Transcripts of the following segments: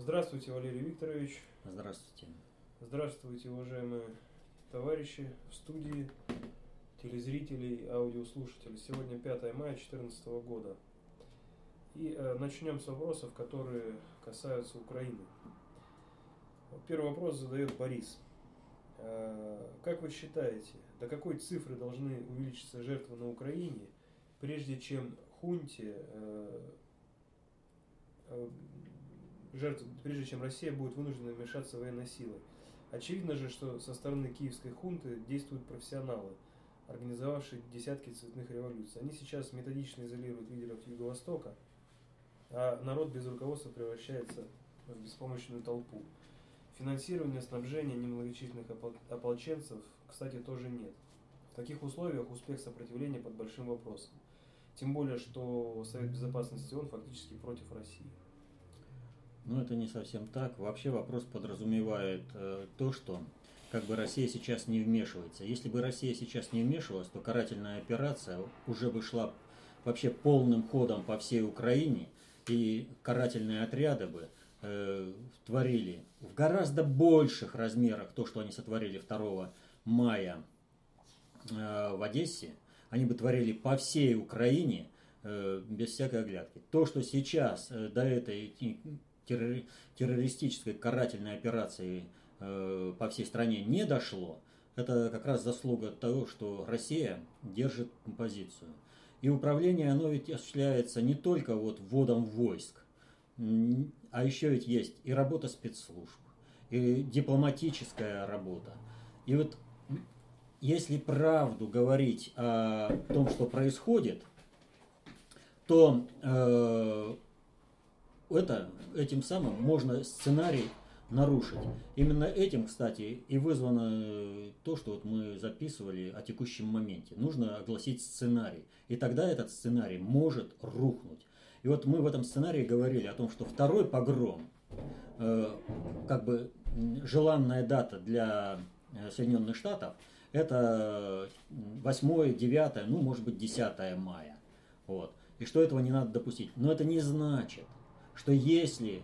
Здравствуйте, Валерий Викторович. Здравствуйте. Здравствуйте, уважаемые товарищи в студии, телезрители, аудиослушатели. Сегодня 5 мая 2014 года. И э, начнем с вопросов, которые касаются Украины. Первый вопрос задает Борис. Э, как вы считаете, до какой цифры должны увеличиться жертвы на Украине, прежде чем хунте э, э, жертв, прежде чем Россия будет вынуждена вмешаться военной силой. Очевидно же, что со стороны киевской хунты действуют профессионалы, организовавшие десятки цветных революций. Они сейчас методично изолируют лидеров Юго-Востока, а народ без руководства превращается в беспомощную толпу. Финансирования, снабжения немногочисленных ополченцев, кстати, тоже нет. В таких условиях успех сопротивления под большим вопросом. Тем более, что Совет Безопасности ООН фактически против России. Ну, это не совсем так. Вообще вопрос подразумевает э, то, что как бы Россия сейчас не вмешивается. Если бы Россия сейчас не вмешивалась, то карательная операция уже бы шла вообще полным ходом по всей Украине, и карательные отряды бы э, творили в гораздо больших размерах то, что они сотворили 2 мая э, в Одессе, они бы творили по всей Украине э, без всякой оглядки. То, что сейчас э, до этой террористической карательной операции э, по всей стране не дошло, это как раз заслуга того, что Россия держит позицию. И управление, оно ведь осуществляется не только вот вводом войск, а еще ведь есть и работа спецслужб, и дипломатическая работа. И вот если правду говорить о том, что происходит, то э, это, этим самым можно сценарий нарушить. Именно этим, кстати, и вызвано э, то, что вот мы записывали о текущем моменте. Нужно огласить сценарий. И тогда этот сценарий может рухнуть. И вот мы в этом сценарии говорили о том, что второй погром, э, как бы желанная дата для э, Соединенных Штатов, это 8, 9, ну, может быть, 10 мая. Вот. И что этого не надо допустить. Но это не значит, что если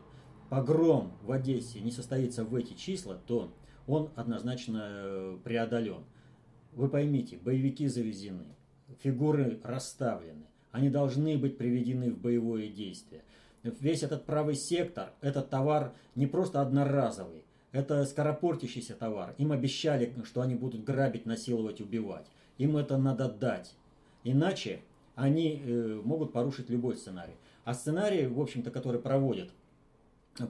погром в Одессе не состоится в эти числа, то он однозначно э, преодолен. Вы поймите, боевики завезены, фигуры расставлены, они должны быть приведены в боевое действие. Весь этот правый сектор, этот товар не просто одноразовый, это скоропортящийся товар. Им обещали, что они будут грабить, насиловать, убивать. Им это надо дать. Иначе они э, могут порушить любой сценарий. А сценарий, в общем-то, который проводят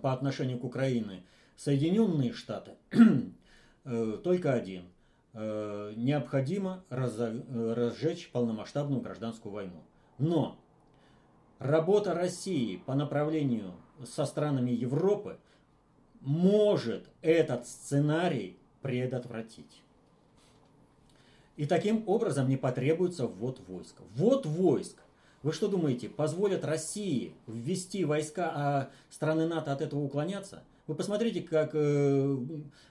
по отношению к Украине Соединенные Штаты, э, только один. Э, необходимо разжечь полномасштабную гражданскую войну. Но работа России по направлению со странами Европы может этот сценарий предотвратить. И таким образом не потребуется ввод войск. Ввод войск вы что думаете, позволят России ввести войска, а страны НАТО от этого уклоняться? Вы посмотрите, как э,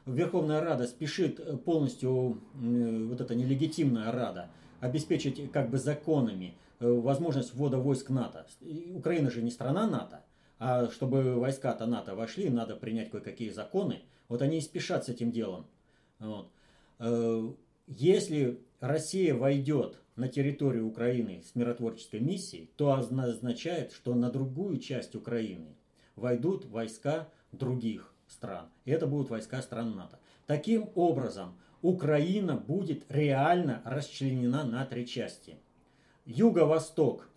Верховная Рада спешит полностью, э, вот эта нелегитимная Рада, обеспечить как бы законами э, возможность ввода войск НАТО. Украина же не страна НАТО, а чтобы войска-то НАТО вошли, надо принять кое-какие законы. Вот они и спешат с этим делом. Вот. Э, если Россия войдет на территорию Украины с миротворческой миссией, то означает, что на другую часть Украины войдут войска других стран. И это будут войска стран НАТО. Таким образом, Украина будет реально расчленена на три части. Юго-Восток.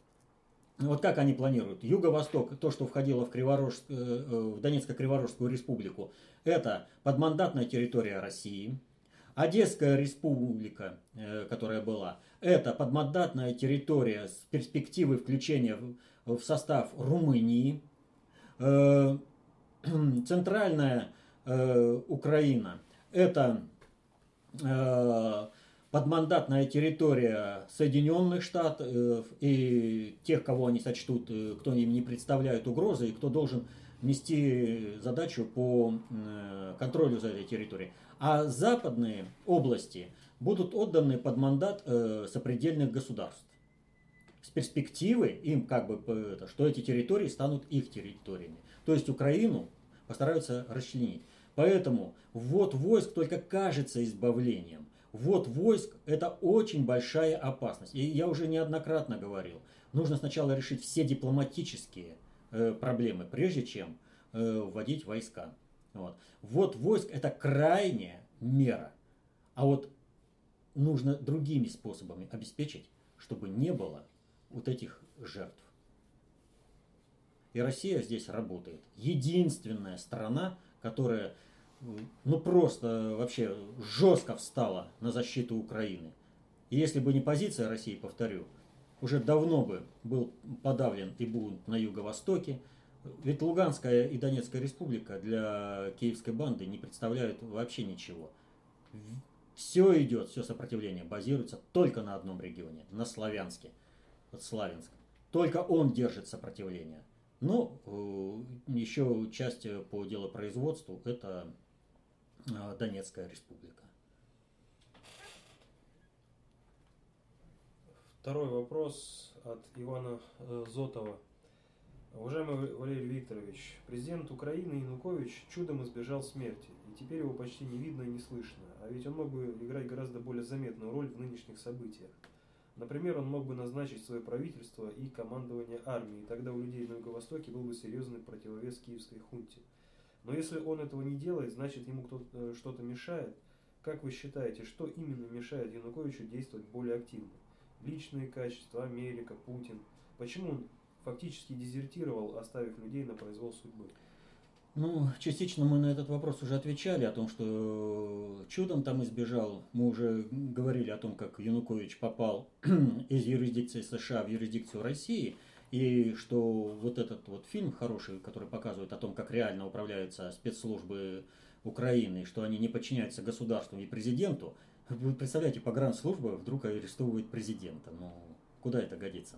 Вот как они планируют? Юго-Восток, то, что входило в, Криворож... Э, э, в Донецко-Криворожскую республику, это подмандатная территория России – Одесская республика, э, которая была, это подмандатная территория с перспективой включения в состав Румынии. Э, центральная э, Украина – это подмандатная территория Соединенных Штатов и тех, кого они сочтут, кто им не представляет угрозы и кто должен нести задачу по контролю за этой территорией а западные области будут отданы под мандат э, сопредельных государств. С перспективы им как бы, это, что эти территории станут их территориями. То есть Украину постараются расчленить. Поэтому ввод войск только кажется избавлением. Ввод войск – это очень большая опасность. И я уже неоднократно говорил, нужно сначала решить все дипломатические э, проблемы, прежде чем э, вводить войска. Вот. Ввод войск – это крайняя мера. А вот нужно другими способами обеспечить, чтобы не было вот этих жертв. И Россия здесь работает. Единственная страна, которая ну просто вообще жестко встала на защиту Украины. И если бы не позиция России, повторю, уже давно бы был подавлен и бунт на юго-востоке. Ведь Луганская и Донецкая республика для киевской банды не представляют вообще ничего. Все идет, все сопротивление базируется только на одном регионе, на Славянске, вот Славянск. Только он держит сопротивление. Но э, еще часть по делопроизводству это э, Донецкая республика. Второй вопрос от Ивана э, Зотова. Уважаемый Валерий Викторович, президент Украины Янукович чудом избежал смерти, и теперь его почти не видно и не слышно, а ведь он мог бы играть гораздо более заметную роль в нынешних событиях. Например, он мог бы назначить свое правительство и командование армией, и тогда у людей на Юго-Востоке был бы серьезный противовес киевской хунте. Но если он этого не делает, значит ему кто-то э, что-то мешает. Как вы считаете, что именно мешает Януковичу действовать более активно? Личные качества, Америка, Путин. Почему он фактически дезертировал, оставив людей на произвол судьбы? Ну, частично мы на этот вопрос уже отвечали, о том, что чудом там избежал. Мы уже говорили о том, как Янукович попал из юрисдикции США в юрисдикцию России, и что вот этот вот фильм хороший, который показывает о том, как реально управляются спецслужбы Украины, что они не подчиняются государству и президенту. Вы представляете, погранслужба вдруг арестовывает президента. Ну, куда это годится?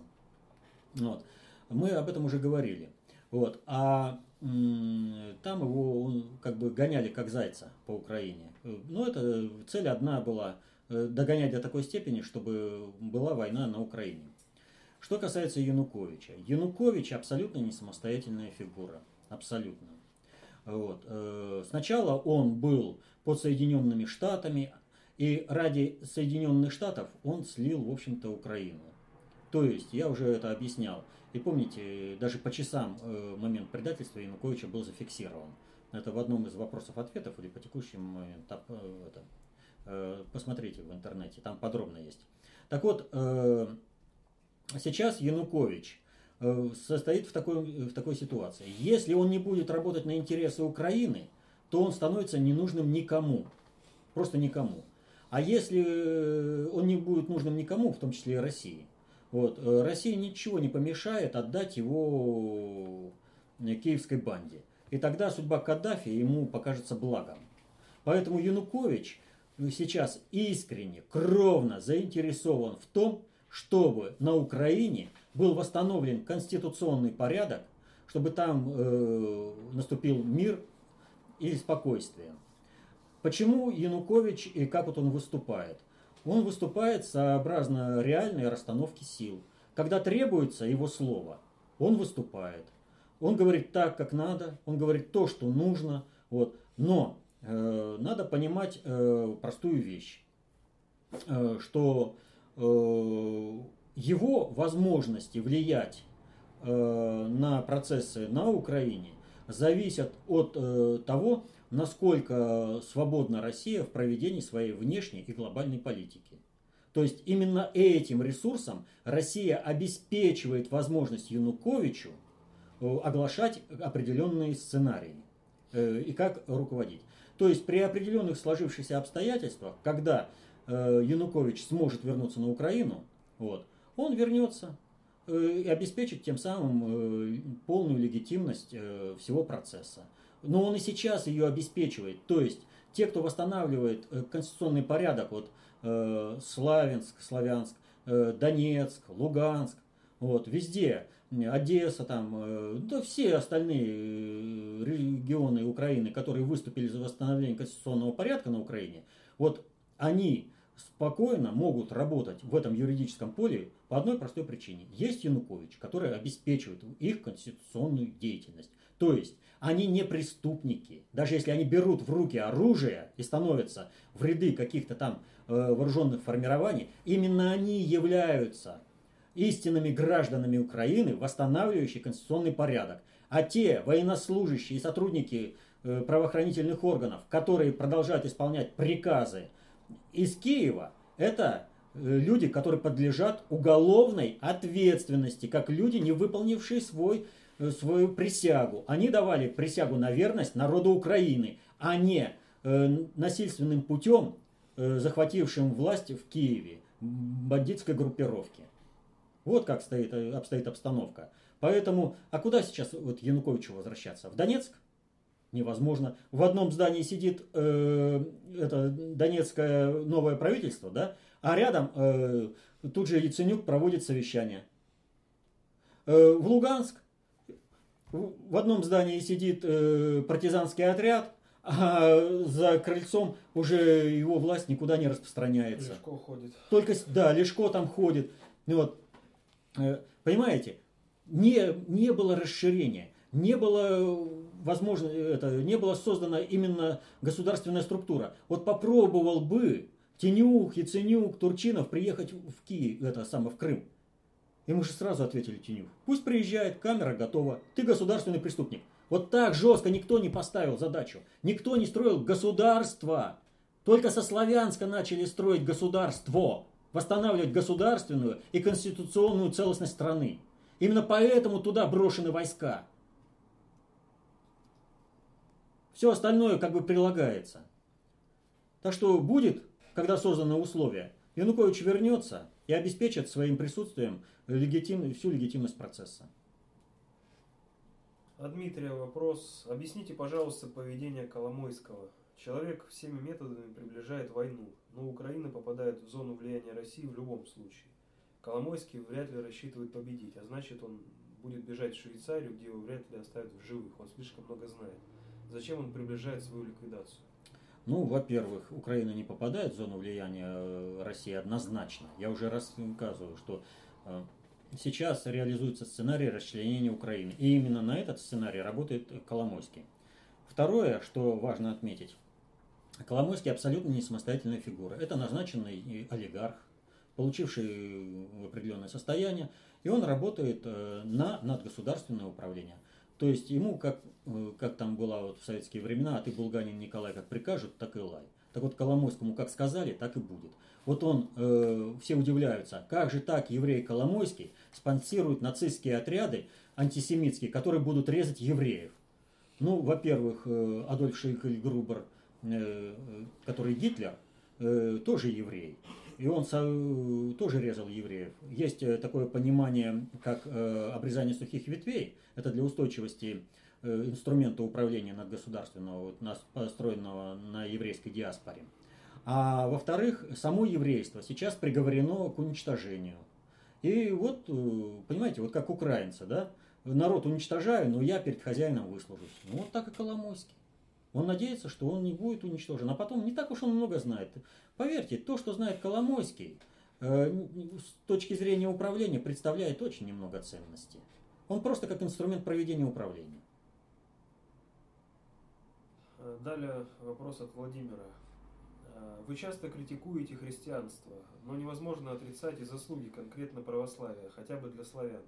Вот. Мы об этом уже говорили. Вот. А там его он, как бы гоняли как зайца по Украине. Но это цель одна была э, догонять до такой степени, чтобы была война на Украине. Что касается Януковича. Янукович абсолютно не самостоятельная фигура. Абсолютно. Вот. Э, сначала он был под Соединенными Штатами, и ради Соединенных Штатов он слил, в общем-то, Украину. То есть, я уже это объяснял, и помните, даже по часам э, момент предательства Януковича был зафиксирован. Это в одном из вопросов-ответов или по текущему моменту. Э, это, э, посмотрите в интернете, там подробно есть. Так вот, сейчас Янукович состоит в такой, в такой ситуации. Если он не будет работать на интересы Украины, то он становится ненужным никому. Просто никому. А если он не будет нужным никому, в том числе и России, вот. Э, России ничего не помешает отдать его э, киевской банде. И тогда судьба Каддафи ему покажется благом. Поэтому Янукович сейчас искренне, кровно заинтересован в том, чтобы на Украине был восстановлен конституционный порядок, чтобы там э, наступил мир и спокойствие. Почему Янукович и как вот он выступает? Он выступает сообразно реальной расстановке сил. Когда требуется его слово, он выступает. Он говорит так, как надо, он говорит то, что нужно. Вот. Но э, надо понимать э, простую вещь, э, что э, его возможности влиять э, на процессы на Украине зависят от э, того, насколько свободна Россия в проведении своей внешней и глобальной политики. То есть именно этим ресурсом Россия обеспечивает возможность Януковичу э, оглашать определенные сценарии э, и как руководить. То есть при определенных сложившихся обстоятельствах, когда э, Янукович сможет вернуться на Украину, вот, он вернется и обеспечит тем самым полную легитимность всего процесса. Но он и сейчас ее обеспечивает. То есть те, кто восстанавливает э, конституционный порядок, вот э, Славянск, Славянск, э, Донецк, Луганск, вот везде, Одесса, там, э, да все остальные регионы Украины, которые выступили за восстановление конституционного порядка на Украине, вот они спокойно могут работать в этом юридическом поле по одной простой причине. Есть Янукович, который обеспечивает их конституционную деятельность. То есть они не преступники. Даже если они берут в руки оружие и становятся в ряды каких-то там э, вооруженных формирований, именно они являются истинными гражданами Украины, восстанавливающие конституционный порядок. А те военнослужащие и сотрудники э, правоохранительных органов, которые продолжают исполнять приказы из Киева, это э, люди, которые подлежат уголовной ответственности, как люди, не выполнившие свой, свою присягу. Они давали присягу на верность народу Украины, а не насильственным путем захватившим власть в Киеве бандитской группировки. Вот как стоит, э, обстоит обстановка. Поэтому, а куда сейчас вот Януковичу возвращаться? В Донецк? Невозможно. В одном здании сидит э, это Донецкое новое правительство, да, а рядом э, тут же Яценюк проводит совещание. Э, в Луганск в одном здании сидит э, партизанский отряд, а за крыльцом уже его власть никуда не распространяется. Лешко ходит. Только, да, Лешко там ходит. Вот. Э, понимаете, не, не было расширения, не было возможно, это, не была создана именно государственная структура. Вот попробовал бы Тенюк, Яценюк, Турчинов приехать в Киев, это самое, в Крым. Ему же сразу ответили Тенюк. Пусть приезжает, камера готова, ты государственный преступник. Вот так жестко никто не поставил задачу. Никто не строил государство. Только со Славянска начали строить государство восстанавливать государственную и конституционную целостность страны. Именно поэтому туда брошены войска. Все остальное как бы прилагается. Так что будет, когда созданы условия, Янукович вернется и обеспечит своим присутствием легитим, всю легитимность процесса. А Дмитрия вопрос. Объясните, пожалуйста, поведение Коломойского. Человек всеми методами приближает войну, но Украина попадает в зону влияния России в любом случае. Коломойский вряд ли рассчитывает победить, а значит он будет бежать в Швейцарию, где его вряд ли оставят в живых. Он слишком много знает. Зачем он приближает свою ликвидацию? Ну, во-первых, Украина не попадает в зону влияния э, России однозначно. Я уже рассказывал, что э, сейчас реализуется сценарий расчленения Украины. И именно на этот сценарий работает Коломойский. Второе, что важно отметить, Коломойский абсолютно не самостоятельная фигура. Это назначенный олигарх, получивший определенное состояние, и он работает э, на надгосударственное управление. То есть ему, как, э, как там было вот в советские времена, а ты, булганин Николай, как прикажут, так и лай. Так вот, Коломойскому как сказали, так и будет. Вот он, э, все удивляются, как же так еврей Коломойский спонсирует нацистские отряды антисемитские, которые будут резать евреев. Ну, во-первых, э, Адольф Шейкель Грубер – Э, который Гитлер, э, тоже еврей. И он тоже резал евреев. Есть э, такое понимание, как обрезание сухих ветвей. Это для устойчивости инструмента управления надгосударственного, построенного на еврейской диаспоре. А во-вторых, само еврейство сейчас приговорено к уничтожению. И вот, понимаете, вот как украинцы, да, народ уничтожаю, но я перед хозяином выслужусь. Ну, вот так и Коломойский. Он надеется, что он не будет уничтожен. А потом не так уж он много знает. Поверьте, то, что знает Коломойский, э, с точки зрения управления представляет очень немного ценности. Он просто как инструмент проведения управления. Э, далее вопрос от Владимира. Э, вы часто критикуете христианство, но невозможно отрицать и заслуги конкретно православия, хотя бы для славян.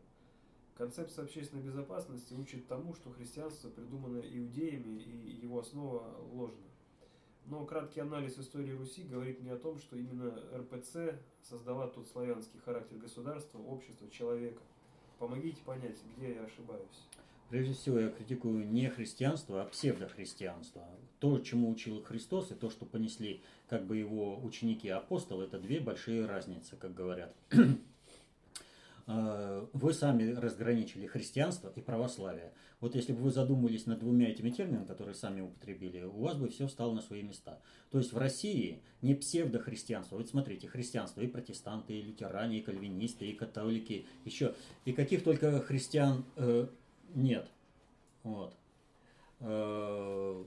Концепция общественной безопасности учит тому, что христианство придумано иудеями и его основа ложна. Но краткий анализ истории Руси говорит мне о том, что именно РПЦ создала тот славянский характер государства, общества, человека. Помогите понять, где я ошибаюсь. Прежде всего, я критикую не христианство, а псевдохристианство. То, чему учил Христос, и то, что понесли как бы его ученики апостолы, это две большие разницы, как говорят. Э, вы сами разграничили христианство и православие. Вот если бы вы задумались над двумя этими терминами, которые сами употребили, у вас бы все встало на свои места. То есть в России не псевдохристианство. Вот смотрите, христианство и протестанты, и лютеране, и кальвинисты, и католики, еще. И каких только христиан э, нет. Вот. Э,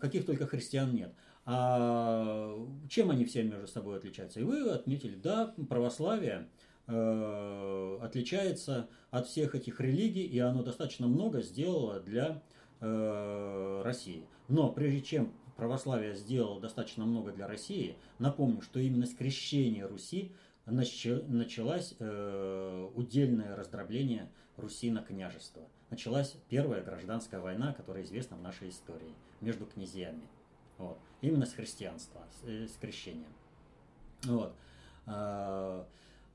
каких только христиан нет. А чем они все между собой отличаются? И вы отметили, да, православие – э, отличается от всех этих религий, и оно достаточно много сделало для э, России. Но прежде чем православие сделало достаточно много для России, напомню, что именно с крещения Руси началось э, удельное раздробление Руси на княжество. Началась первая гражданская война, которая известна в нашей истории, между князьями. Вот. Именно с христианства, с, крещением. Вот.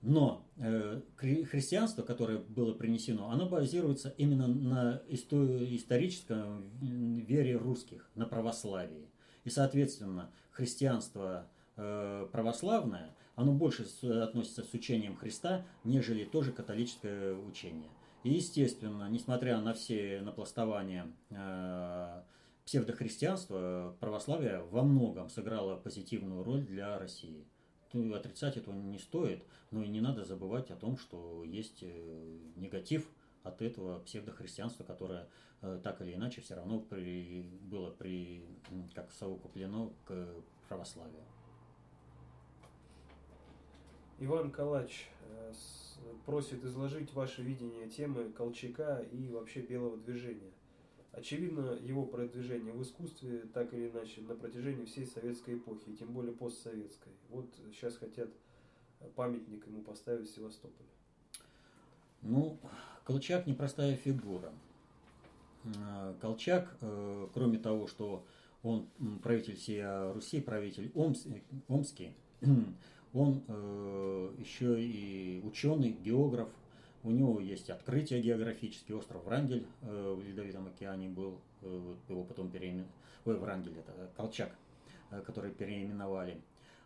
Но э, христианство, которое было принесено, оно базируется именно на историческом вере русских, на православии. И, соответственно, христианство э, православное, оно больше относится с учением Христа, нежели тоже католическое учение. И, естественно, несмотря на все напластования э, псевдохристианства, православие во многом сыграло позитивную роль для России. Ну, отрицать этого не стоит, но и не надо забывать о том, что есть э, негатив от этого псевдохристианства, которое э, так или иначе все равно при, было при, как совокуплено к православию. Иван Калач э, просит изложить ваше видение темы Колчака и вообще белого движения. Очевидно, его продвижение в искусстве так или иначе на протяжении всей советской эпохи, и тем более постсоветской. Вот сейчас хотят памятник ему поставить в Севастополе. Ну, Колчак непростая фигура. А, Колчак, э, кроме того, что он правитель всей Руси, правитель Омский, он э, еще и ученый, географ, у него есть открытие географический, остров Врангель э, в Ледовитом океане был, э, его потом переименовали, ой, Врангель это э, Колчак, э, который переименовали.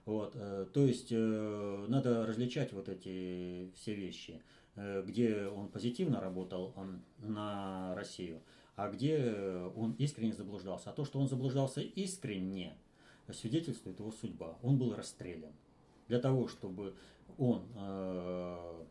Вот, э, то есть э, надо различать вот эти все вещи, э, где он позитивно работал он, на Россию, а где он искренне заблуждался. А то, что он заблуждался искренне, свидетельствует его судьба. Он был расстрелян. Для того, чтобы он э,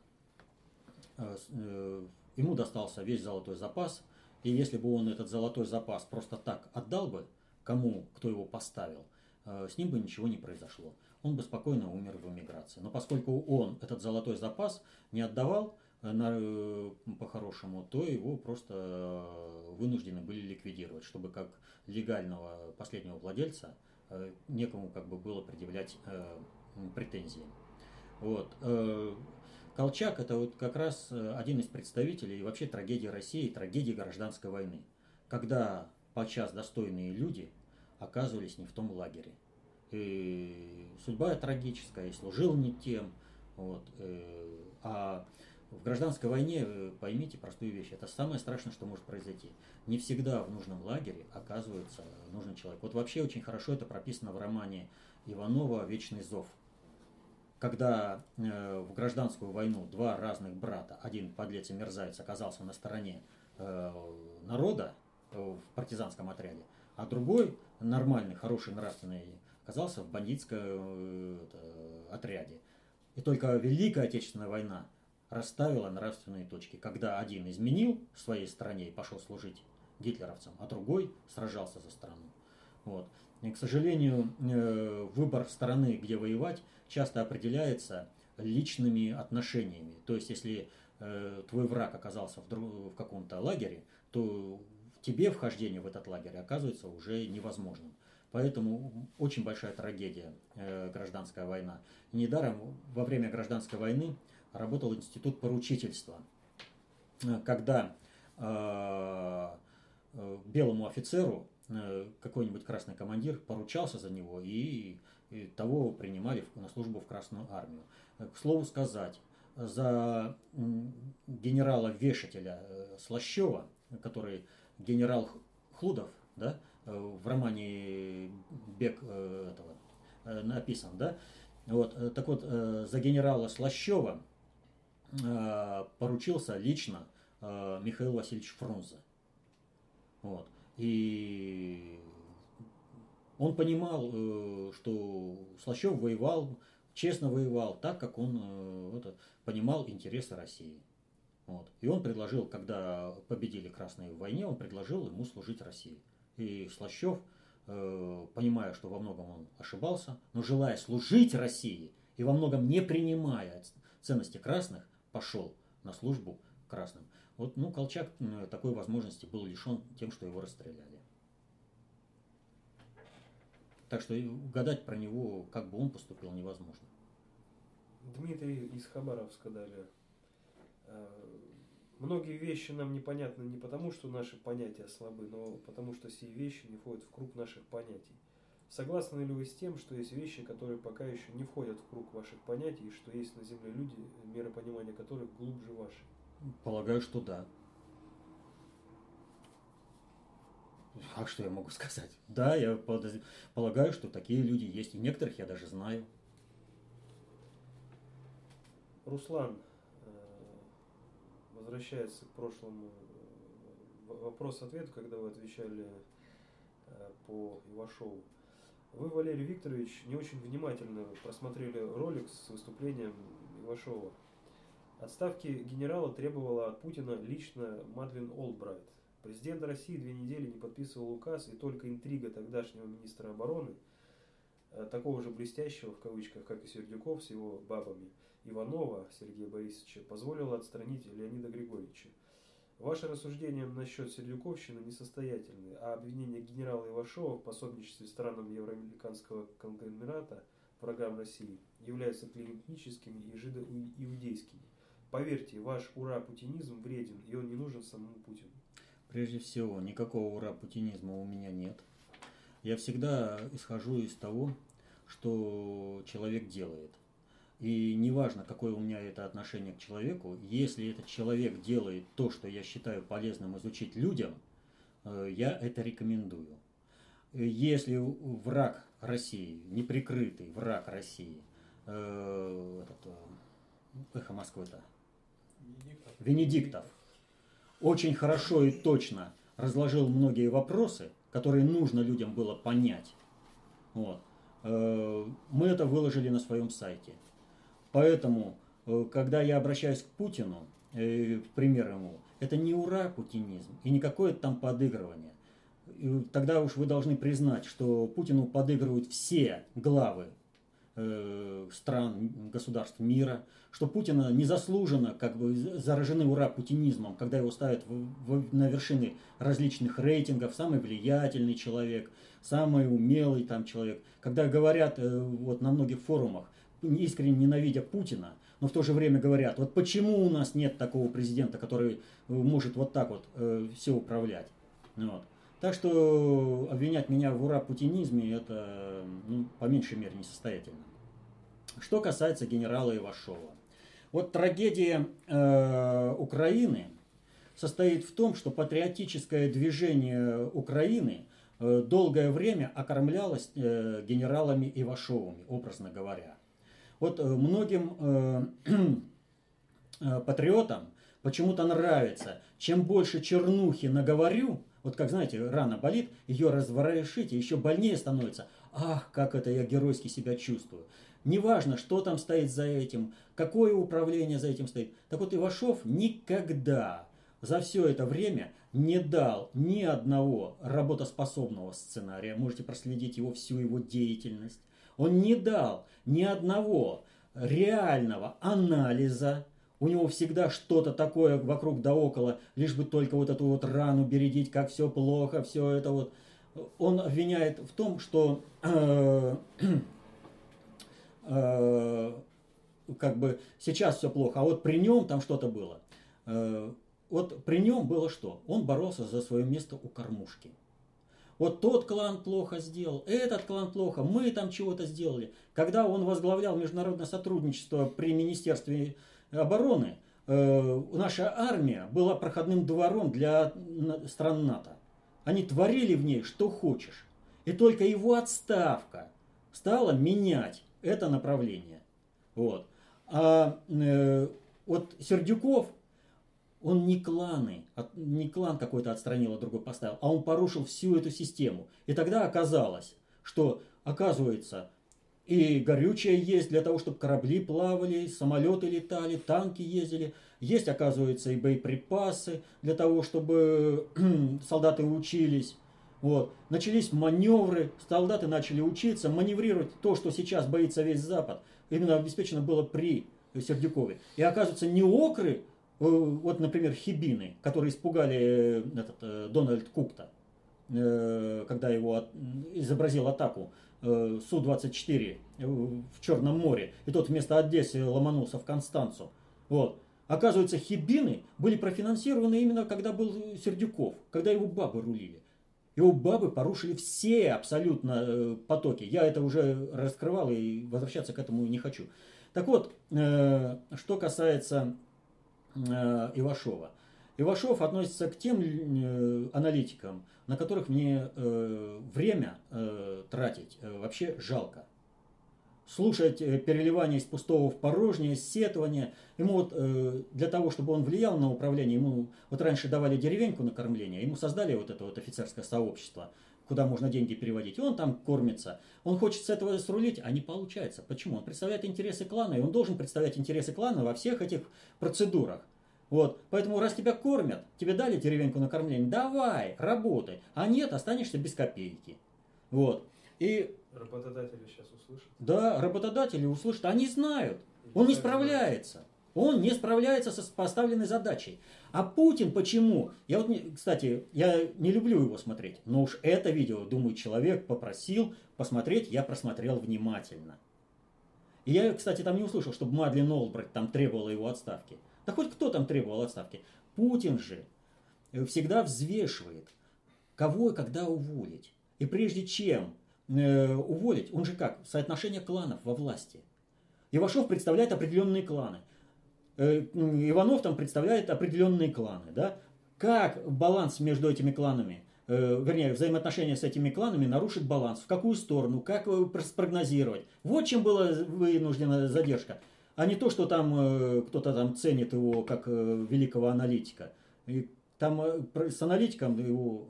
ему достался весь золотой запас, и если бы он этот золотой запас просто так отдал бы кому, кто его поставил, э, с ним бы ничего не произошло. Он бы спокойно умер в эмиграции. Но поскольку он этот золотой запас не отдавал по-хорошему, то его просто вынуждены были ликвидировать, чтобы как легального последнего владельца некому как бы было предъявлять претензии. Вот. Колчак это вот как раз э, один из представителей вообще трагедии России, трагедии гражданской войны, когда подчас достойные люди оказывались не в том лагере. И судьба трагическая, и служил не тем. Вот, э, а в гражданской войне, э, поймите простую вещь, это самое страшное, что может произойти. Не всегда в нужном лагере оказывается нужный человек. Вот вообще очень хорошо это прописано в романе Иванова «Вечный зов» когда э, в гражданскую войну два разных брата, один подлец и мерзавец оказался на стороне э, народа э, в партизанском отряде, а другой нормальный, хороший, нравственный оказался в бандитском отряде. И только Великая Отечественная война расставила нравственные точки, когда один изменил своей стране и пошел служить гитлеровцам, а другой сражался за страну. Вот. И, к сожалению, э, выбор страны, где воевать, часто определяется личными отношениями. То есть, если э, твой враг оказался в, в каком-то лагере, то тебе вхождение в этот лагерь оказывается уже невозможным. Поэтому очень большая трагедия э, гражданская война. Недаром во время гражданской войны работал институт поручительства, когда э, э, белому офицеру Э, какой-нибудь красный командир поручался за него и, и того принимали на службу в Красную армию. Э, к слову сказать, за генерала-вешателя э, Слащева, который генерал Хлудов, да, в романе Бег этого написан, да, вот, так вот, за генерала Слащева поручился лично Михаил Васильевич Фрунзе. Вот. И он понимал, э, что Слащев воевал, честно воевал, так как он э, это, понимал интересы России. Вот. И он предложил, когда победили красные в войне, он предложил ему служить России. И Слащев, э, понимая, что во многом он ошибался, но желая служить России и во многом не принимая ценности красных, пошел на службу красным. Вот, ну, Колчак такой возможности был лишен тем, что его расстреляли. Так что угадать про него, как бы он поступил, невозможно. Дмитрий из Хабаровска далее. Э, многие вещи нам непонятны не потому, что наши понятия слабы, но потому, что все вещи не входят в круг наших понятий. Согласны ли вы с тем, что есть вещи, которые пока еще не входят в круг ваших понятий, и что есть на Земле люди, меры понимания которых глубже вашей? Полагаю, что да. А что я могу сказать? Да, я полагаю, что такие люди есть. И некоторых я даже знаю. Руслан э, возвращается к прошлому э, вопрос-ответ, когда вы отвечали э, по Ивашову. Вы, Валерий Викторович, не очень внимательно просмотрели ролик с выступлением Ивашова. Отставки генерала требовала от Путина лично Мадлен Олбрайт. Президент России две недели не подписывал указ, и только интрига тогдашнего министра обороны, э, такого же блестящего в кавычках, как и Сердюков с его бабами, Иванова Сергея Борисовича, позволила отстранить Леонида Григорьевича. Ваши рассуждения насчет Сердюковщины несостоятельны, а обвинения генерала Ивашова в пособничестве странам евроамериканского конгломерата врагам России являются клиническими и жидоиудейскими. Поверьте, ваш ура-путинизм вреден, и он не нужен самому Путину. Прежде всего, никакого ура-путинизма у меня нет. Я всегда исхожу из того, что человек делает. И неважно, какое у меня это отношение к человеку, если этот человек делает то, что я считаю полезным изучить людям, э, я это рекомендую. Если враг России, неприкрытый враг России, э, этот, э, эхо Москвы-то, Венедиктов. Очень хорошо и точно разложил многие вопросы, которые нужно людям было понять. Вот. Э, мы это выложили на своем сайте. Поэтому, э, когда я обращаюсь к Путину, э, в пример ему, это не ура путинизм и не какое-то там подыгрывание. Тогда уж вы должны признать, что Путину подыгрывают все главы стран, государств мира, что Путина незаслуженно как бы заражены ура путинизмом, когда его ставят в, в, на вершины различных рейтингов, самый влиятельный человек, самый умелый там человек. Когда говорят э, вот на многих форумах, искренне ненавидя Путина, но в то же время говорят, вот почему у нас нет такого президента, который э, может вот так вот э, все управлять. Вот. Так что обвинять меня в ура-путинизме это ну, по меньшей мере несостоятельно. Что касается генерала Ивашова. Вот трагедия э, Украины состоит в том, что патриотическое движение Украины э, долгое время окормлялось э, генералами Ивашовыми, образно говоря. Вот э, многим э, э, патриотам почему-то нравится, чем больше чернухи наговорю, вот как, знаете, рана болит, ее разворошить, и еще больнее становится. Ах, как это я геройски себя чувствую. Неважно, что там стоит за этим, какое управление за этим стоит. Так вот, Ивашов никогда за все это время не дал ни одного работоспособного сценария. Можете проследить его всю его деятельность. Он не дал ни одного реального анализа у него всегда что-то такое вокруг да около, лишь бы только вот эту вот рану бередить, как все плохо, все это вот. Он обвиняет в том, что э, э, как бы сейчас все плохо, а вот при нем там что-то было. Э, вот при нем было что? Он боролся за свое место у кормушки. Вот тот клан плохо сделал, этот клан плохо, мы там чего-то сделали. Когда он возглавлял международное сотрудничество при Министерстве обороны э, наша армия была проходным двором для стран НАТО. Они творили в ней что хочешь. И только его отставка стала менять это направление. Вот. А э, вот Сердюков, он не кланы, не клан какой-то отстранил, а другой поставил, а он порушил всю эту систему. И тогда оказалось, что, оказывается, и горючее есть для того, чтобы корабли плавали, самолеты летали, танки ездили. Есть, оказывается, и боеприпасы для того, чтобы солдаты учились. Вот. Начались маневры, солдаты начали учиться, маневрировать. То, что сейчас боится весь Запад, именно обеспечено было при Сердюкове. И оказывается, не окры, вот, например, хибины, которые испугали этот, Дональд Кукта, когда его изобразил атаку Су-24 в Черном море, и тот вместо Одессы ломанулся в Констанцу. Вот. Оказывается, хибины были профинансированы именно когда был Сердюков, когда его бабы рулили. Его бабы порушили все абсолютно э, потоки. Я это уже раскрывал и возвращаться к этому не хочу. Так вот, э, что касается э, Ивашова. Ивашов относится к тем аналитикам, на которых мне время тратить вообще жалко слушать э, переливание из пустого в порожнее, сетование. Ему вот э, для того, чтобы он влиял на управление, ему вот раньше давали деревеньку на кормление, ему создали вот это вот офицерское сообщество, куда можно деньги переводить, и он там кормится. Он хочет с этого срулить, а не получается. Почему? Он представляет интересы клана, и он должен представлять интересы клана во всех этих процедурах. Вот, поэтому раз тебя кормят, тебе дали деревеньку на кормление, давай, работай, а нет, останешься без копейки. Вот. И Работодатели сейчас услышат. Да, работодатели услышат. Они знают. Он не справляется. Он не справляется со поставленной задачей. А Путин почему? Я вот, кстати, я не люблю его смотреть, но уж это видео, думаю, человек попросил посмотреть, я просмотрел внимательно. И я, кстати, там не услышал, чтобы Мадлен Олбрайт там требовала его отставки. Да хоть кто там требовал отставки. Путин же всегда взвешивает, кого и когда уволить. И прежде чем э, уволить, он же как? Соотношение кланов во власти. Ивашов представляет определенные кланы. Э, Иванов там представляет определенные кланы. Да? Как баланс между этими кланами, э, вернее, взаимоотношения с этими кланами нарушит баланс? В какую сторону? Как спрогнозировать? Вот чем была вынуждена задержка. А не то, что там э, кто-то там ценит его как э, великого аналитика. И там э, с аналитиком его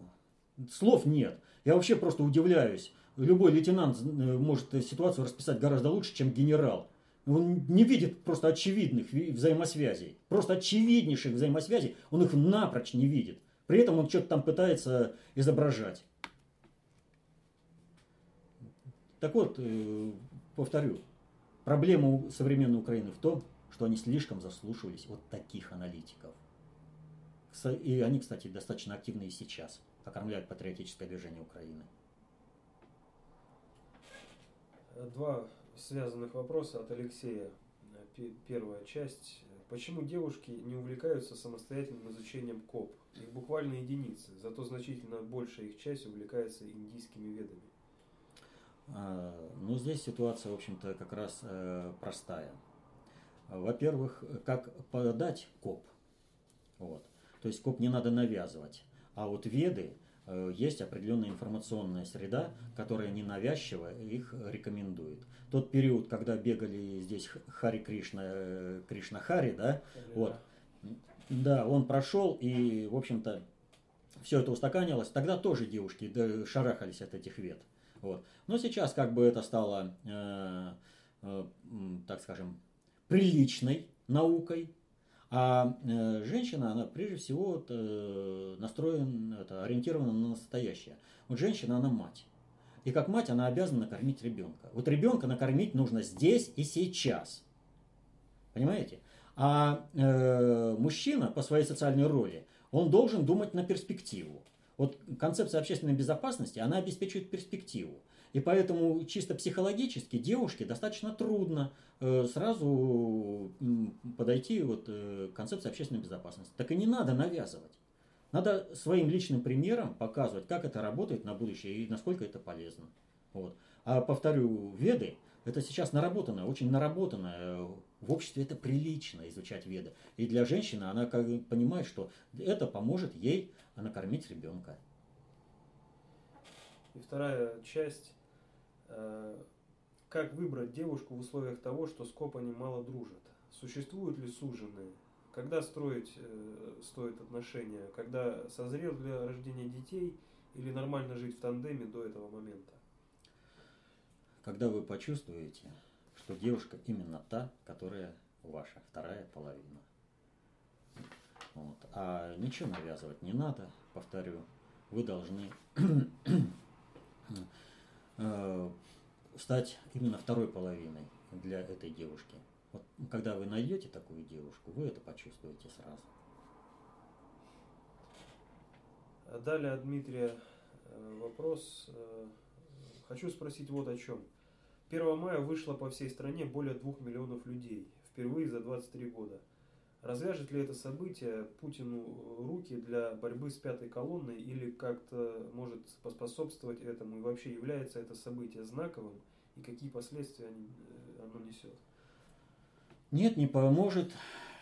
слов нет. Я вообще просто удивляюсь любой лейтенант э, может ситуацию расписать гораздо лучше, чем генерал. Он не видит просто очевидных взаимосвязей. Просто очевиднейших взаимосвязей. Он их напрочь не видит. При этом он что-то там пытается изображать. Так вот, э, повторю, проблема современной Украины в том, что они слишком заслушивались вот таких аналитиков. И они, кстати, достаточно активны и сейчас, окормляют патриотическое движение Украины. Два связанных вопроса от Алексея. Первая часть. Почему девушки не увлекаются самостоятельным изучением КОП? Их буквально единицы, зато значительно большая их часть увлекается индийскими ведами. А, ну, здесь ситуация, в общем-то, как раз э, простая. Во-первых, как подать КОБ. Вот. То есть КОБ не надо навязывать. А вот веды, Э, есть определенная информационная среда, которая ненавязчиво их рекомендует. Тот период, когда бегали здесь Хари Кришна, э, Кришна Хари, да, вот, да, он прошел и, в общем-то, все это устаканилось. Тогда тоже девушки шарахались от этих вет. Вот. Но сейчас как бы это стало, э, э, так скажем, приличной наукой, а э, женщина, она прежде всего вот, э, настроена, это, ориентирована на настоящее. Вот женщина, она мать. И как мать она обязана накормить ребенка. Вот ребенка накормить нужно здесь и сейчас. Понимаете? А э, мужчина по своей социальной роли, он должен думать на перспективу. Вот концепция общественной безопасности, она обеспечивает перспективу. И поэтому чисто психологически девушке достаточно трудно э, сразу подойти вот, э, к концепции общественной безопасности. Так и не надо навязывать. Надо своим личным примером показывать, как это работает на будущее и насколько это полезно. Вот. А повторю, веды это сейчас наработанное, очень наработанное. В обществе это прилично изучать веды. И для женщины она как понимает, что это поможет ей накормить ребенка. И вторая часть Э, как выбрать девушку в условиях того, что с копани мало дружат? Существуют ли суженые? Когда строить э, стоит отношения? Когда созрел для рождения детей или нормально жить в тандеме до этого момента? Когда вы почувствуете, что девушка именно та, которая ваша вторая половина. Вот. А ничего навязывать не надо, повторю. Вы должны Э, стать именно второй половиной для этой девушки. Вот, когда вы найдете такую девушку, вы это почувствуете сразу. Далее от Дмитрия э, вопрос. Э, хочу спросить вот о чем. 1 мая вышло по всей стране более 2 миллионов людей. Впервые за 23 года. Развяжет ли это событие Путину руки для борьбы с пятой колонной или как-то может поспособствовать этому? И вообще является это событие знаковым? И какие последствия э, оно несет? Нет, не поможет.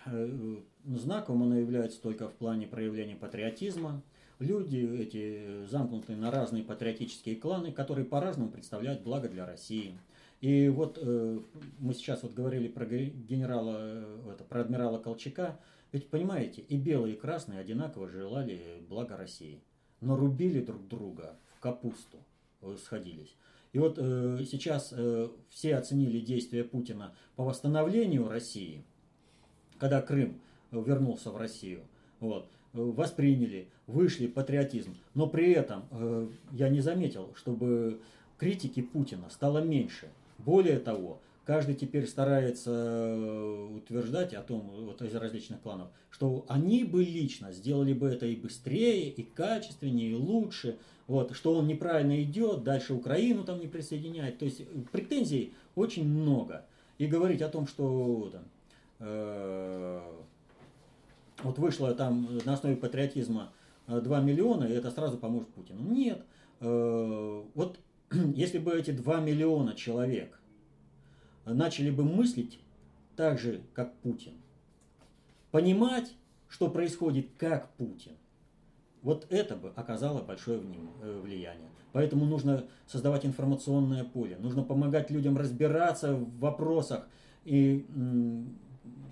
Э, знаковым оно является только в плане проявления патриотизма. Люди эти замкнуты на разные патриотические кланы, которые по-разному представляют благо для России. И вот э, мы сейчас вот говорили про генерала, э, это, про адмирала Колчака. Ведь понимаете, и белые, и красные одинаково желали блага России. Но рубили друг друга в капусту, э, сходились. И вот э, сейчас э, все оценили действия Путина по восстановлению России, когда Крым вернулся в Россию. Вот, восприняли, вышли патриотизм. Но при этом э, я не заметил, чтобы критики Путина стало меньше – более того, каждый теперь старается э, утверждать о том, вот из различных кланов, что они бы лично сделали бы это и быстрее, и качественнее, и лучше, вот, что он неправильно идет, дальше Украину там не присоединяет. То есть претензий очень много. И говорить о том, что там, э, вот вышло там на основе патриотизма 2 э, миллиона, и это сразу поможет Путину. Нет. Э, вот если бы эти 2 миллиона человек начали бы мыслить так же, как Путин, понимать, что происходит как Путин, вот это бы оказало большое э, влияние. Поэтому нужно создавать информационное поле, нужно помогать людям разбираться в вопросах и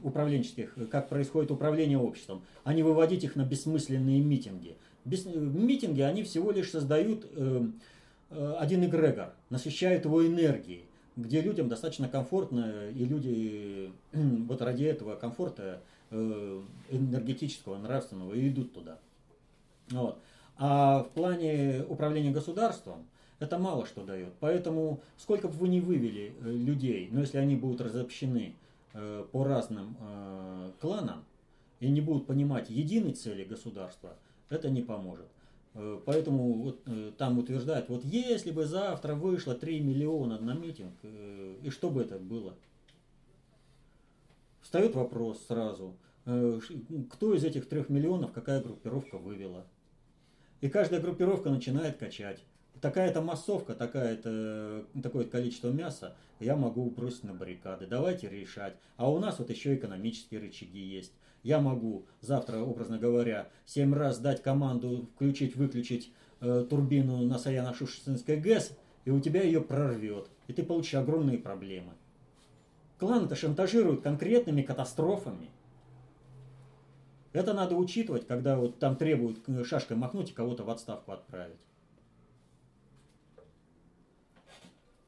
управленческих, как происходит управление обществом, а не выводить их на бессмысленные митинги. Бес, митинги, они всего лишь создают э, один эгрегор, насыщают его энергией, где людям достаточно комфортно, и люди вот ради этого комфорта э, энергетического, нравственного идут туда. Вот. А в плане управления государством это мало что дает. Поэтому сколько бы вы ни вывели э, людей, но если они будут разобщены по разным кланам и не будут понимать единой цели государства, это не поможет. Э, поэтому вот, э, там утверждают, вот если бы завтра вышло 3 миллиона на митинг, э, и что бы это было? Встает вопрос сразу, кто из этих трех миллионов какая группировка вывела? И каждая группировка начинает качать. Такая-то массовка, такая-то, такое количество мяса я могу бросить на баррикады. Давайте решать. А у нас вот еще экономические рычаги есть. Я могу завтра, образно говоря, семь раз дать команду включить-выключить э, турбину на Саяно-Шушинской ГЭС, и у тебя ее прорвет, и ты получишь огромные проблемы. Клан это шантажирует конкретными катастрофами. Это надо учитывать, когда вот там требуют шашкой махнуть и кого-то в отставку отправить.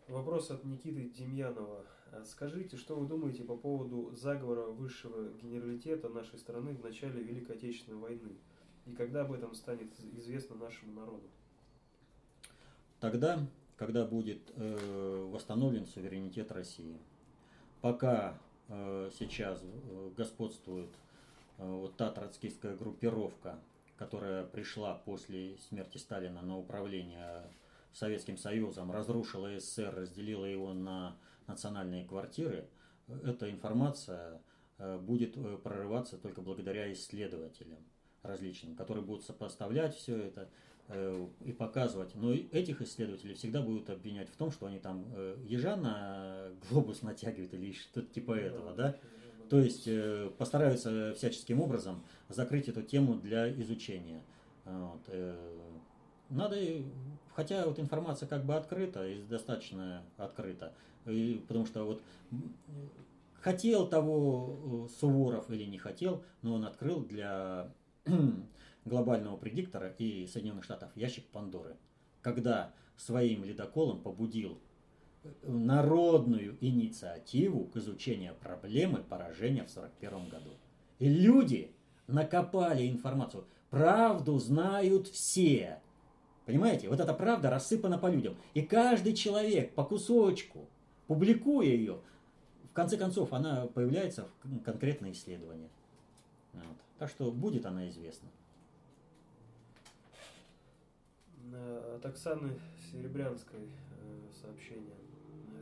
Вопрос от Никиты Демьянова. А скажите, что вы думаете по поводу заговора высшего генералитета нашей страны в начале Великой Отечественной войны? И когда об этом станет известно нашему народу? Тогда, когда будет э, восстановлен суверенитет России. Пока э, сейчас э, господствует э, вот та троцкистская группировка, которая пришла после смерти Сталина на управление Советским Союзом, разрушила СССР, разделила его на национальные квартиры, эта информация э, будет э, прорываться только благодаря исследователям различным, которые будут сопоставлять все это э, и показывать. Но этих исследователей всегда будут обвинять в том, что они там ежа на глобус натягивают или что-то типа этого, да? То есть постараются всяческим образом закрыть эту тему для изучения. Вот. Надо, хотя вот информация как бы открыта и достаточно открыта, потому что вот хотел того э, Суворов или не хотел, но он открыл для глобального предиктора и Соединенных Штатов ящик Пандоры, когда своим ледоколом побудил э, народную инициативу к изучению проблемы поражения в 1941 году. И люди накопали информацию. Правду знают все. Понимаете? Вот эта правда рассыпана по людям. И каждый человек по кусочку, публикуя ее, в конце концов она появляется в конкретное исследование. Вот. Так что будет она известна. От Оксаны Серебрянской э, сообщение.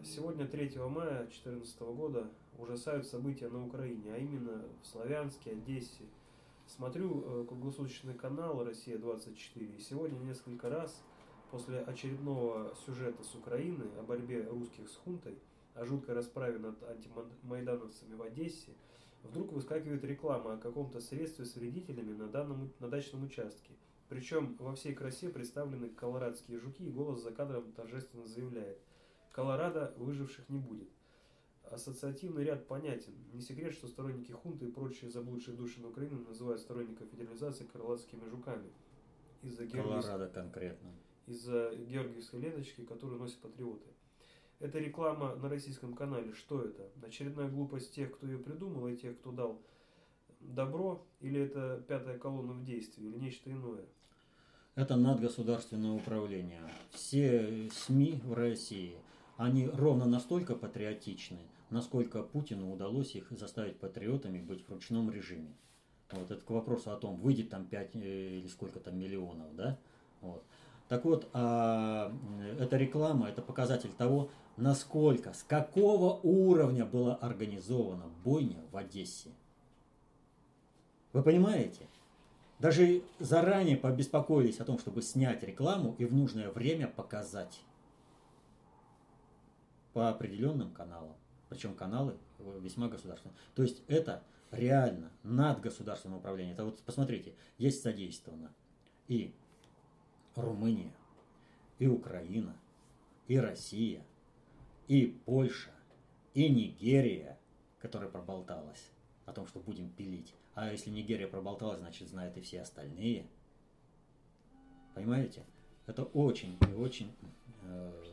Сегодня, 3 мая 2014 года, ужасают события на Украине, а именно в Славянске, Одессе. Смотрю э, круглосуточный канал «Россия-24», и сегодня несколько раз после очередного сюжета с Украины о борьбе русских с хунтой, о жуткой расправе над антимайдановцами в Одессе, вдруг выскакивает реклама о каком-то средстве с вредителями на, данном, на дачном участке. Причем во всей красе представлены колорадские жуки, и голос за кадром торжественно заявляет «Колорадо выживших не будет». Ассоциативный ряд понятен. Не секрет, что сторонники хунты и прочие заблудшие души на Украине называют сторонников федерализации колорадскими жуками. Из-за Колорадо конкретно из-за георгиевской ленточки, которую носят патриоты. Это реклама на российском канале. Что это? Очередная глупость тех, кто ее придумал, и тех, кто дал добро, или это пятая колонна в действии, или нечто иное? Это надгосударственное управление. Все СМИ в России, они ровно настолько патриотичны, насколько Путину удалось их заставить патриотами быть в ручном режиме. Вот это к вопросу о том, выйдет там 5 э, или сколько там миллионов, да? Вот. Так вот, а, эта реклама – это показатель того, насколько, с какого уровня была организована бойня в Одессе. Вы понимаете? Даже заранее побеспокоились о том, чтобы снять рекламу и в нужное время показать по определенным каналам. Причем каналы весьма государственные. То есть это реально надгосударственное управление. Это вот посмотрите, есть задействовано и Румыния, и Украина, и Россия, и Польша, и Нигерия, которая проболталась о том, что будем пилить. А если Нигерия проболталась, значит знают и все остальные. Понимаете? Это очень и очень э,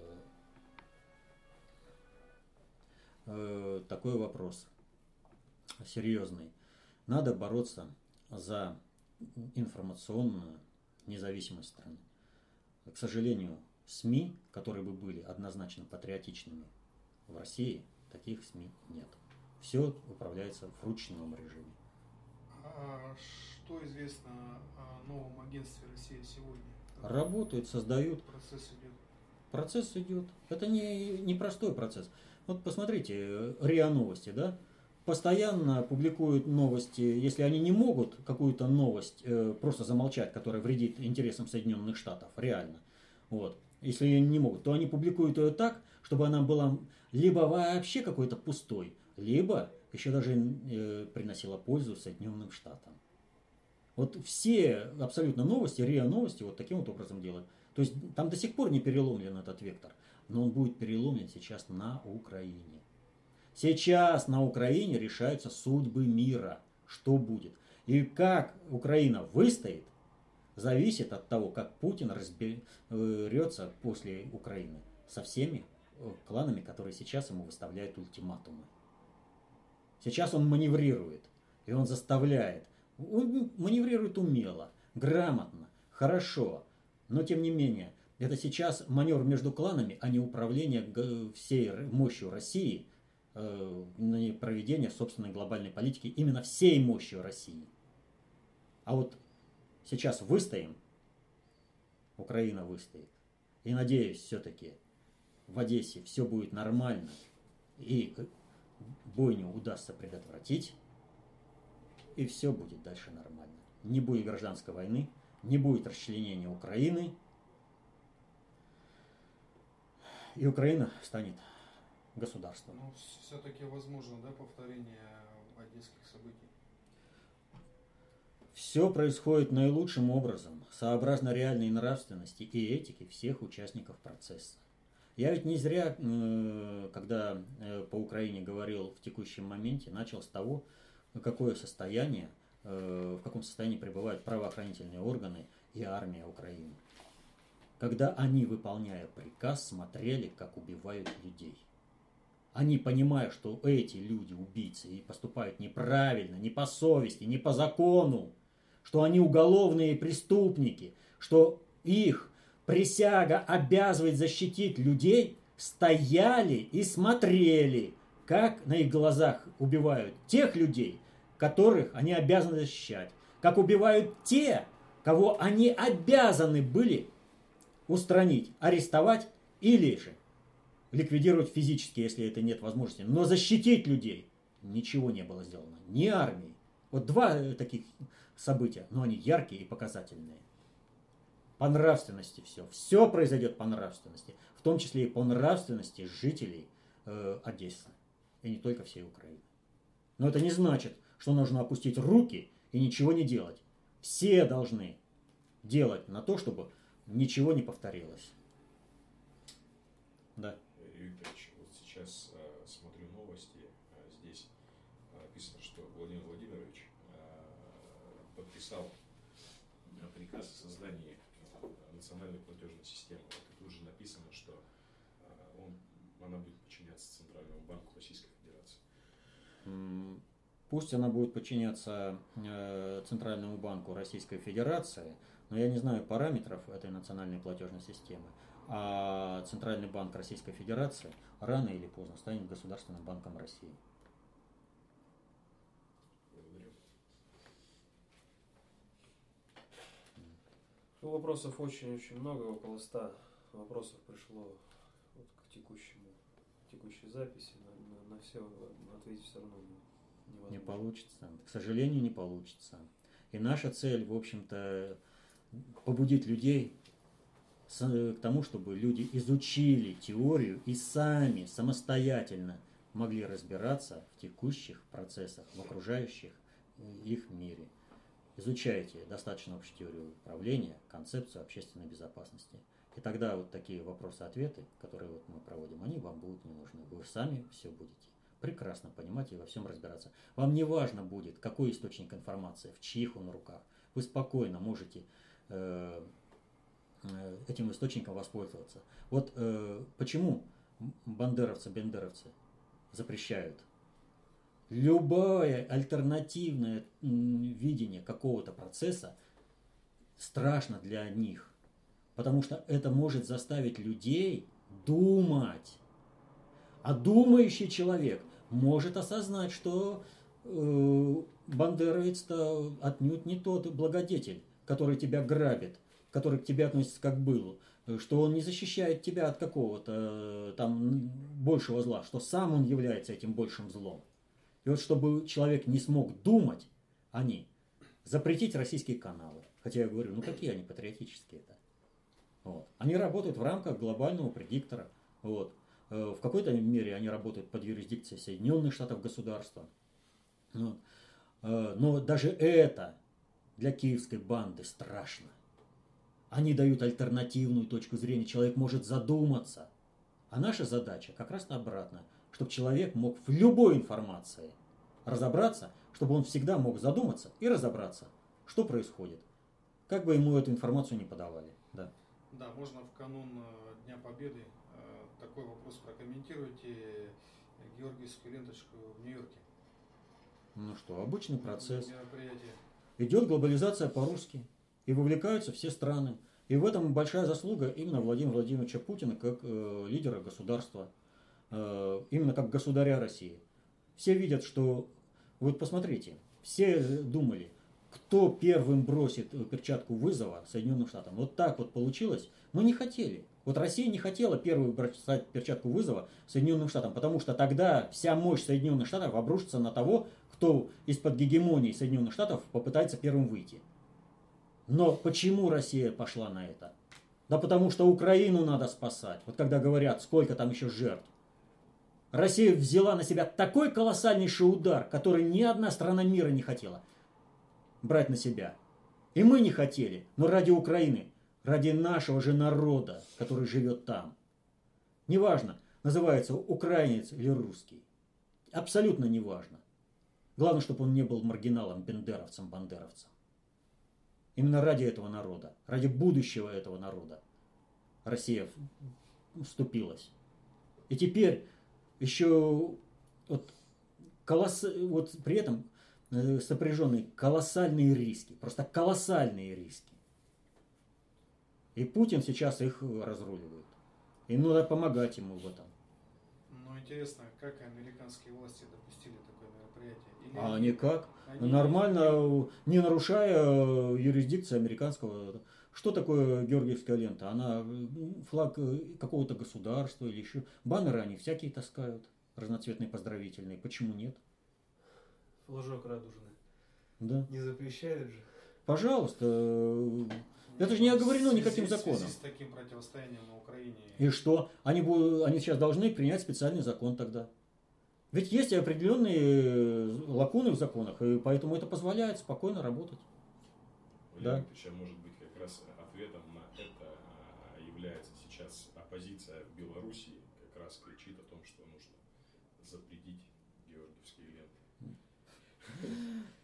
э, такой вопрос серьезный. Надо бороться за информационную независимость страны. К сожалению, СМИ, которые бы были однозначно патриотичными в России, таких СМИ нет. Все управляется в ручном режиме. А что известно о новом агентстве России сегодня? Работают, создают. Процесс идет. Процесс идет. Это не, не простой процесс. Вот посмотрите, РИА Новости, да? Постоянно публикуют новости, если они не могут какую-то новость э, просто замолчать, которая вредит интересам Соединенных Штатов, реально, вот, если не могут, то они публикуют ее так, чтобы она была либо вообще какой-то пустой, либо еще даже э, приносила пользу Соединенным Штатам. Вот все абсолютно новости, РИА новости вот таким вот образом делают. То есть там до сих пор не переломлен этот вектор, но он будет переломлен сейчас на Украине. Сейчас на Украине решаются судьбы мира. Что будет? И как Украина выстоит, зависит от того, как Путин разберется после Украины со всеми э, кланами, которые сейчас ему выставляют ультиматумы. Сейчас он маневрирует, и он заставляет. Он маневрирует умело, грамотно, хорошо, но тем не менее, это сейчас маневр между кланами, а не управление всей мощью России – э, на проведение собственной глобальной политики именно всей мощью России. А вот сейчас выстоим, Украина выстоит. И надеюсь, все-таки в Одессе все будет нормально, и бойню удастся предотвратить, и все будет дальше нормально. Не будет гражданской войны, не будет расчленения Украины, и Украина станет государства. Ну, все-таки возможно, да, повторение одесских событий? Все происходит наилучшим образом, сообразно реальной нравственности и этике всех участников процесса. Я ведь не зря, э, когда э, по Украине говорил в текущем моменте, начал с того, какое состояние, э, в каком состоянии пребывают правоохранительные органы и армия Украины. Когда они, выполняя приказ, смотрели, как убивают людей. Они понимают, что эти люди убийцы и поступают неправильно, не по совести, не по закону, что они уголовные преступники, что их присяга обязывает защитить людей, стояли и смотрели, как на их глазах убивают тех людей, которых они обязаны защищать, как убивают те, кого они обязаны были устранить, арестовать или же ликвидировать физически, если это нет возможности. Но защитить людей ничего не было сделано. Ни армии. Вот два таких события, но они яркие и показательные. По нравственности все. Все произойдет по нравственности. В том числе и по нравственности жителей э, Одессы. И не только всей Украины. Но это не значит, что нужно опустить руки и ничего не делать. Все должны делать на то, чтобы ничего не повторилось. Да. Юрий Викторович, вот сейчас э, смотрю новости, э, здесь написано, что Владимир Владимирович э, подписал приказ о создании национальной платежной системы. И тут же написано, что э, он, она будет подчиняться Центральному банку Российской Федерации. Пусть она будет подчиняться э, Центральному банку Российской Федерации, но я не знаю параметров этой национальной платежной системы. А Центральный банк Российской Федерации рано или поздно станет Государственным банком России. Ну, вопросов очень-очень много, около ста вопросов пришло вот к текущему, текущей записи. На, на, на все ответить все равно не, невозможно. Не получится. К сожалению, не получится. И наша цель, в общем-то, побудить людей к тому, чтобы люди изучили теорию и сами самостоятельно могли разбираться в текущих процессах, в окружающих их мире. Изучайте достаточно общую теорию управления, концепцию общественной безопасности. И тогда вот такие вопросы-ответы, которые вот мы проводим, они вам будут не нужны. Вы сами все будете прекрасно понимать и во всем разбираться. Вам не важно будет, какой источник информации, в чьих он руках. Вы спокойно можете э, э, этим источником воспользоваться. Вот э, почему бандеровцы, бендеровцы запрещают любое альтернативное видение какого-то процесса страшно для них. Потому что это может заставить людей думать. А думающий человек может осознать, что э, бандеровец-то отнюдь не тот благодетель, который тебя грабит, который к тебе относится как к былу, что он не защищает тебя от какого-то э, там большего зла, что сам он является этим большим злом. И вот чтобы человек не смог думать, они запретить российские каналы. Хотя я говорю, ну какие они патриотические-то? Вот. Они работают в рамках глобального предиктора. Вот. Э, в какой-то мере они работают под юрисдикцией Соединенных Штатов государства. Вот. Э, но даже это для киевской банды страшно. Они дают альтернативную точку зрения. Человек может задуматься. А наша задача как раз обратно – чтобы человек мог в любой информации разобраться, чтобы он всегда мог задуматься и разобраться, что происходит. Как бы ему эту информацию не подавали. Да, да можно в канун э, Дня Победы э, такой вопрос прокомментируйте Георгиевскую ленточку в Нью-Йорке. Ну что, обычный процесс. Идет глобализация по-русски. И вовлекаются все страны. И в этом большая заслуга именно Владимира Владимировича Путина как э, лидера государства. Э, именно как государя России. Все видят, что... Вот посмотрите, все думали, кто первым бросит перчатку вызова Соединенным Штатам. Вот так вот получилось. Мы не хотели. Вот Россия не хотела первую бросать перчатку вызова Соединенным Штатам, потому что тогда вся мощь Соединенных Штатов обрушится на того, кто из-под гегемонии Соединенных Штатов попытается первым выйти. Но почему Россия пошла на это? Да потому что Украину надо спасать. Вот когда говорят, сколько там еще жертв. Россия взяла на себя такой колоссальнейший удар, который ни одна страна мира не хотела брать на себя. И мы не хотели, но ради Украины, ради нашего же народа, который живет там. Неважно, называется украинец или русский. Абсолютно неважно. Главное, чтобы он не был маргиналом, бендеровцем, бандеровцем. Именно ради этого народа, ради будущего этого народа Россия вступилась. И теперь еще вот, колосс... вот при этом э, сопряженные колоссальные риски, просто колоссальные риски. И Путин сейчас их разруливает. И надо помогать ему в этом. Но интересно, как американские власти допустили такое мероприятие? Или А никак. Нормально, не нарушая э, юрисдикции американского. Что такое Георгиевская лента? Она э, флаг э, какого-то государства или еще. Баннеры они всякие таскают, разноцветные поздравительные. Почему нет? Флажок радужный. Да. Не запрещают же. Пожалуйста. э, Это же не оговорено В связи- никаким в связи законом. с таким противостоянием на Украине. И что? Они, бу- они сейчас должны принять специальный закон тогда. Ведь есть определенные э, лакуны в законах, и поэтому это позволяет спокойно работать. Да. Ильич, а может быть как раз ответом на это а, является сейчас оппозиция в Белоруссии, как раз кричит о том, что нужно запретить георгиевские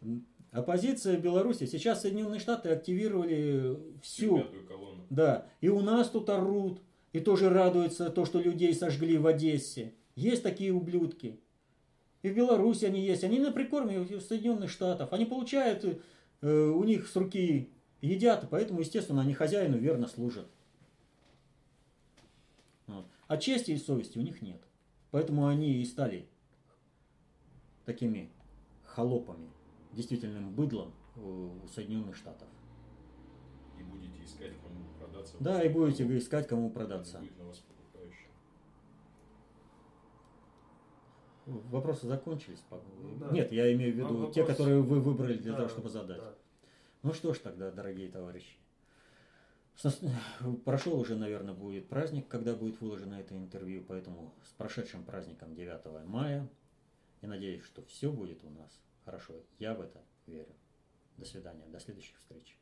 ленты. Оппозиция в Беларуси. Сейчас Соединенные Штаты активировали всю. Да. И у нас тут орут. И тоже радуются то, что людей сожгли в Одессе. Есть такие ублюдки. И в Беларуси они есть. Они на прикорме Соединенных Штатов. Они получают, э, у них с руки едят, поэтому, естественно, они хозяину верно служат. Вот. А чести и совести у них нет. Поэтому они и стали такими холопами, действительным быдлом у Соединенных Штатов. И будете искать, кому продаться. Да, и будете искать, кому продаться. Будет на вас покупающий. Вопросы закончились? Ну да. Нет, я имею в виду Вопрос- те, которые вы выбрали для Да, того, чтобы задать. да. Ну что ж тогда, дорогие товарищи. Прошел уже, наверное, будет праздник, когда будет выложено это интервью, поэтому с прошедшим праздником 9 мая. И надеюсь, что все будет у нас хорошо. Я в это верю. До свидания, до следующих встреч.